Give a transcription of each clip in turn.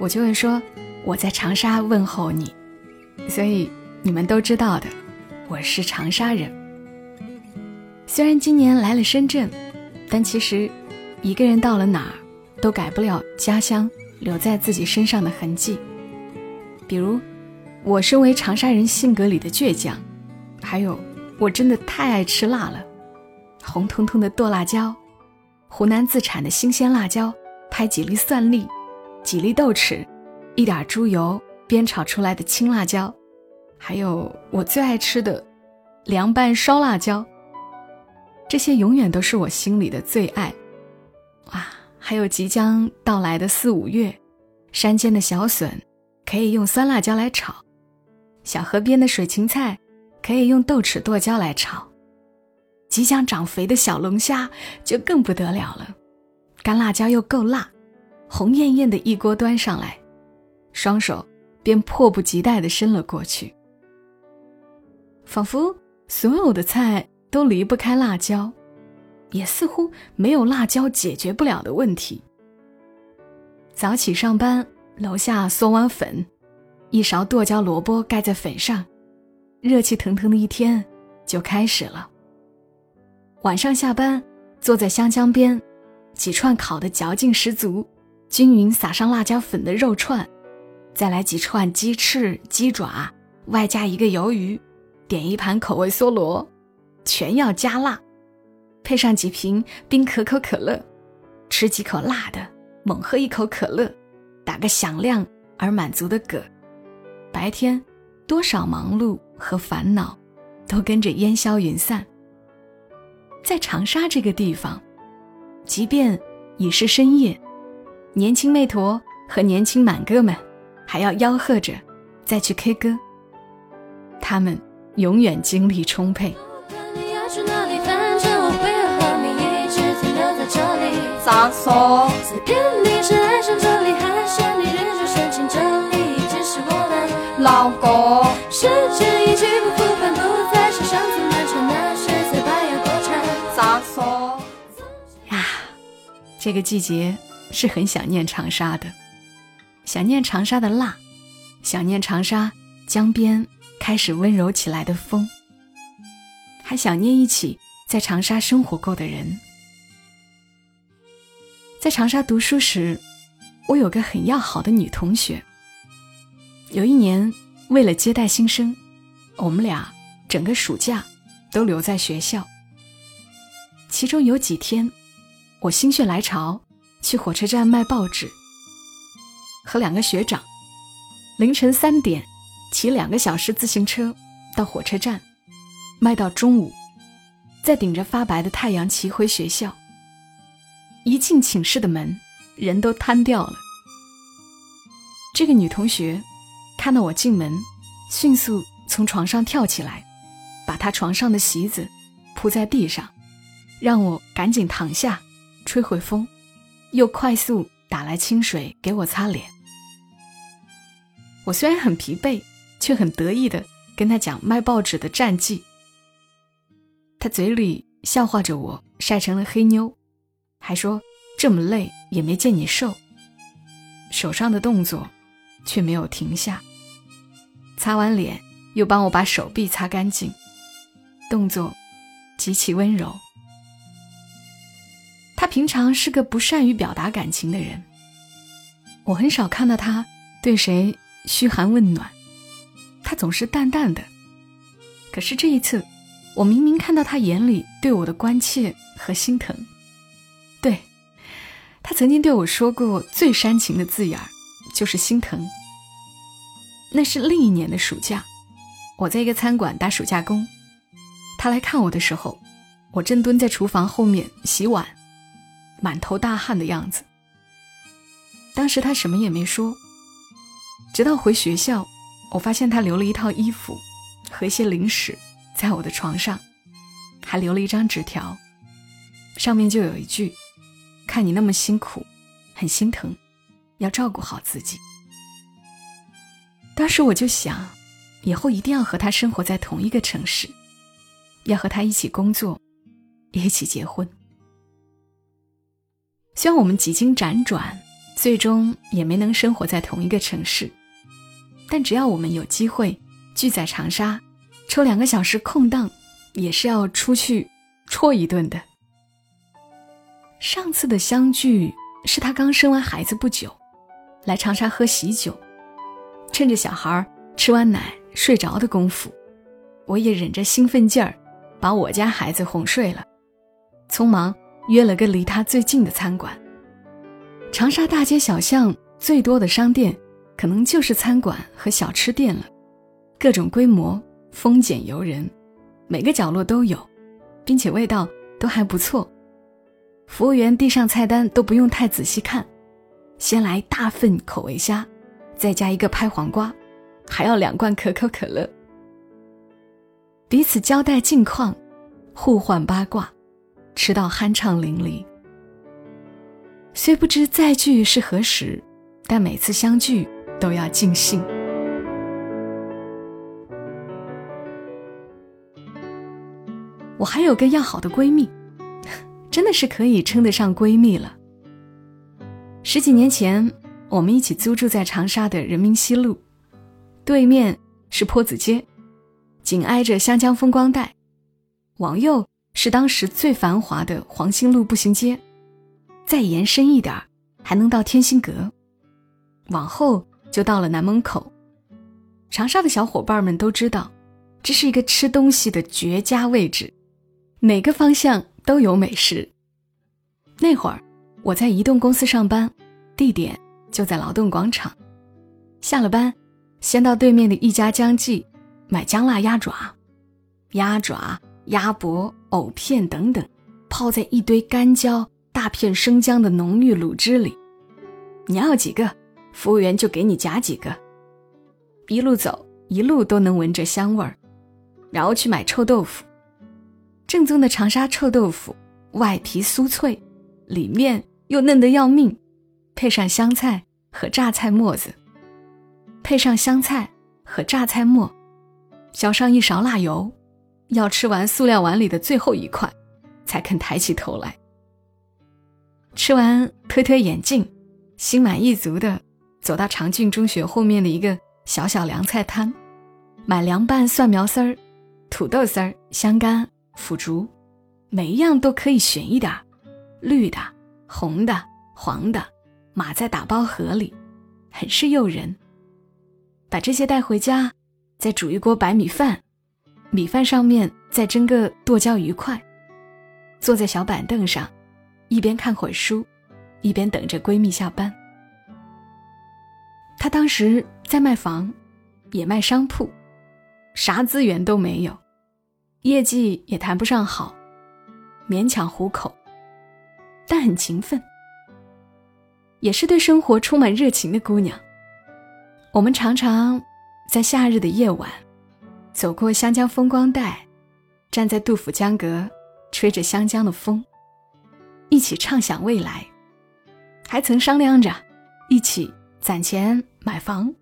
我就会说我在长沙问候你，所以你们都知道的，我是长沙人。虽然今年来了深圳，但其实一个人到了哪儿，都改不了家乡留在自己身上的痕迹。比如，我身为长沙人性格里的倔强。还有，我真的太爱吃辣了，红彤彤的剁辣椒，湖南自产的新鲜辣椒，拍几粒蒜粒，几粒豆豉，一点猪油煸炒出来的青辣椒，还有我最爱吃的凉拌烧辣椒。这些永远都是我心里的最爱。哇，还有即将到来的四五月，山间的小笋可以用酸辣椒来炒，小河边的水芹菜。可以用豆豉剁椒来炒，即将长肥的小龙虾就更不得了了，干辣椒又够辣，红艳艳的一锅端上来，双手便迫不及待地伸了过去，仿佛所有的菜都离不开辣椒，也似乎没有辣椒解决不了的问题。早起上班，楼下嗦碗粉，一勺剁椒萝卜盖在粉上。热气腾腾的一天就开始了。晚上下班，坐在湘江边，几串烤的嚼劲十足、均匀撒上辣椒粉的肉串，再来几串鸡翅、鸡爪，外加一个鱿鱼，点一盘口味梭罗，全要加辣，配上几瓶冰可口可乐，吃几口辣的，猛喝一口可乐，打个响亮而满足的嗝。白天多少忙碌。和烦恼，都跟着烟消云散。在长沙这个地方，即便已是深夜，年轻妹坨和年轻满哥们还要吆喝着再去 K 歌。他们永远精力充沛。上锁。老公。时间一去不复返，不再是上次漫长的血色白牙过蝉。上锁呀，这个季节是很想念长沙的，想念长沙的辣，想念长沙江边开始温柔起来的风，还想念一起在长沙生活过的人。在长沙读书时，我有个很要好的女同学。有一年。为了接待新生，我们俩整个暑假都留在学校。其中有几天，我心血来潮去火车站卖报纸，和两个学长凌晨三点骑两个小时自行车到火车站，卖到中午，再顶着发白的太阳骑回学校。一进寝室的门，人都瘫掉了。这个女同学。看到我进门，迅速从床上跳起来，把她床上的席子铺在地上，让我赶紧躺下，吹会风，又快速打来清水给我擦脸。我虽然很疲惫，却很得意的跟他讲卖报纸的战绩。他嘴里笑话着我晒成了黑妞，还说这么累也没见你瘦，手上的动作却没有停下。擦完脸，又帮我把手臂擦干净，动作极其温柔。他平常是个不善于表达感情的人，我很少看到他对谁嘘寒问暖，他总是淡淡的。可是这一次，我明明看到他眼里对我的关切和心疼。对，他曾经对我说过最煽情的字眼儿，就是心疼。那是另一年的暑假，我在一个餐馆打暑假工。他来看我的时候，我正蹲在厨房后面洗碗，满头大汗的样子。当时他什么也没说，直到回学校，我发现他留了一套衣服和一些零食在我的床上，还留了一张纸条，上面就有一句：“看你那么辛苦，很心疼，要照顾好自己。”当时我就想，以后一定要和他生活在同一个城市，要和他一起工作，一起结婚。虽然我们几经辗转，最终也没能生活在同一个城市，但只要我们有机会聚在长沙，抽两个小时空档，也是要出去戳一顿的。上次的相聚是他刚生完孩子不久，来长沙喝喜酒，趁着小孩吃完奶睡着的功夫，我也忍着兴奋劲儿，把我家孩子哄睡了，匆忙。约了个离他最近的餐馆。长沙大街小巷最多的商店，可能就是餐馆和小吃店了，各种规模，丰俭由人，每个角落都有，并且味道都还不错。服务员递上菜单都不用太仔细看，先来大份口味虾，再加一个拍黄瓜，还要两罐可口可乐。彼此交代近况，互换八卦。吃到酣畅淋漓，虽不知再聚是何时，但每次相聚都要尽兴。我还有个要好的闺蜜，真的是可以称得上闺蜜了。十几年前，我们一起租住在长沙的人民西路，对面是坡子街，紧挨着湘江风光带，往右。是当时最繁华的黄兴路步行街，再延伸一点还能到天心阁，往后就到了南门口。长沙的小伙伴们都知道，这是一个吃东西的绝佳位置，哪个方向都有美食。那会儿我在移动公司上班，地点就在劳动广场。下了班，先到对面的一家江记买姜辣鸭爪，鸭爪。鸭脖、藕片等等，泡在一堆干椒、大片生姜的浓郁卤汁里。你要几个，服务员就给你夹几个。一路走，一路都能闻着香味儿。然后去买臭豆腐，正宗的长沙臭豆腐，外皮酥脆，里面又嫩得要命，配上香菜和榨菜末子，配上香菜和榨菜末，浇上一勺辣油。要吃完塑料碗里的最后一块，才肯抬起头来。吃完，推推眼镜，心满意足的走到长郡中学后面的一个小小凉菜摊，买凉拌蒜苗丝儿、土豆丝儿、香干、腐竹，每一样都可以选一点绿的、红的、黄的，码在打包盒里，很是诱人。把这些带回家，再煮一锅白米饭。米饭上面再蒸个剁椒鱼块，坐在小板凳上，一边看会书，一边等着闺蜜下班。她当时在卖房，也卖商铺，啥资源都没有，业绩也谈不上好，勉强糊口，但很勤奋，也是对生活充满热情的姑娘。我们常常在夏日的夜晚。走过湘江风光带，站在杜甫江阁，吹着湘江的风，一起畅想未来，还曾商量着一起攒钱买房，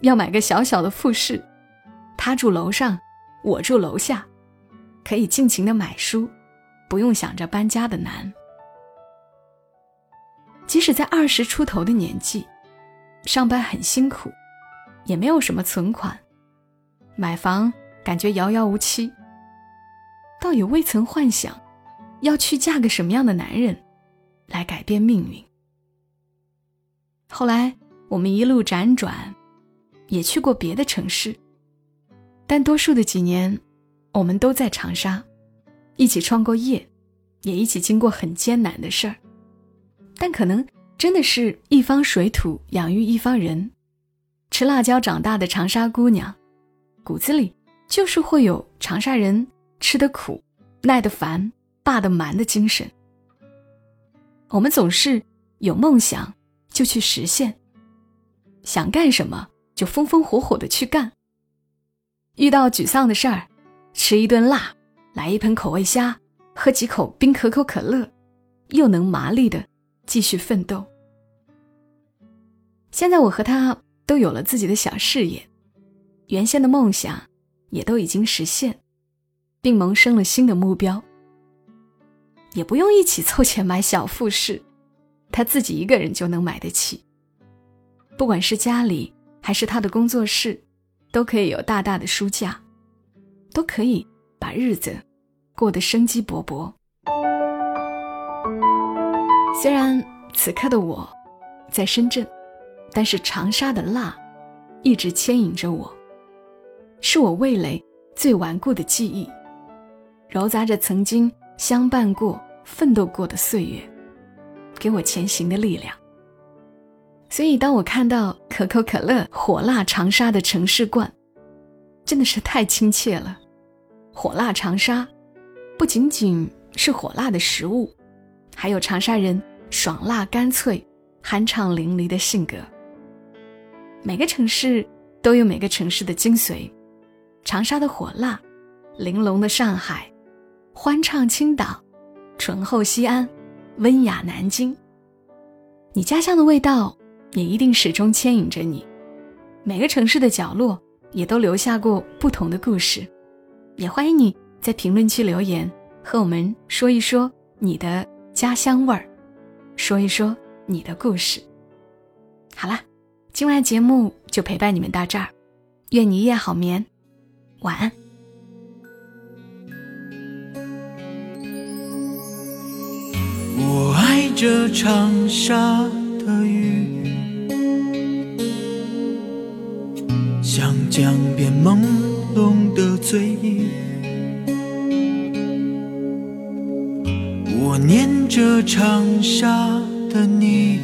要买个小小的复式，他住楼上，我住楼下，可以尽情的买书，不用想着搬家的难。即使在二十出头的年纪，上班很辛苦，也没有什么存款。买房感觉遥遥无期，倒也未曾幻想要去嫁个什么样的男人来改变命运。后来我们一路辗转，也去过别的城市，但多数的几年，我们都在长沙，一起创过业，也一起经过很艰难的事儿。但可能真的是一方水土养育一方人，吃辣椒长大的长沙姑娘。骨子里就是会有长沙人吃得苦、耐得烦、霸得蛮的精神。我们总是有梦想就去实现，想干什么就风风火火的去干。遇到沮丧的事儿，吃一顿辣，来一盆口味虾，喝几口冰可口可乐，又能麻利的继续奋斗。现在我和他都有了自己的小事业，原先的梦想也都已经实现，并萌生了新的目标。也不用一起凑钱买小复式，他自己一个人就能买得起。不管是家里还是他的工作室，都可以有大大的书架，都可以把日子过得生机勃勃。虽然此刻的我在深圳。但是长沙的辣，一直牵引着我，是我味蕾最顽固的记忆，揉杂着曾经相伴过、奋斗过的岁月，给我前行的力量。所以，当我看到可口可乐火辣长沙的城市冠，真的是太亲切了。火辣长沙，不仅仅是火辣的食物，还有长沙人爽辣干脆、酣畅淋漓的性格。每个城市都有每个城市的精髓，长沙的火辣，玲珑的上海，欢畅青岛，醇厚西安，温雅南京。你家乡的味道也一定始终牵引着你。每个城市的角落也都留下过不同的故事，也欢迎你在评论区留言，和我们说一说你的家乡味儿，说一说你的故事。好了。今晚节目就陪伴你们到这儿，愿你一夜好眠，晚安。我爱这长沙的雨，像江边朦胧的醉意。我念着长沙的你。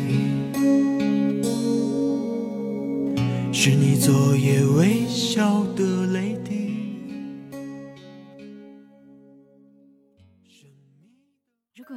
是你昨夜微笑的泪滴。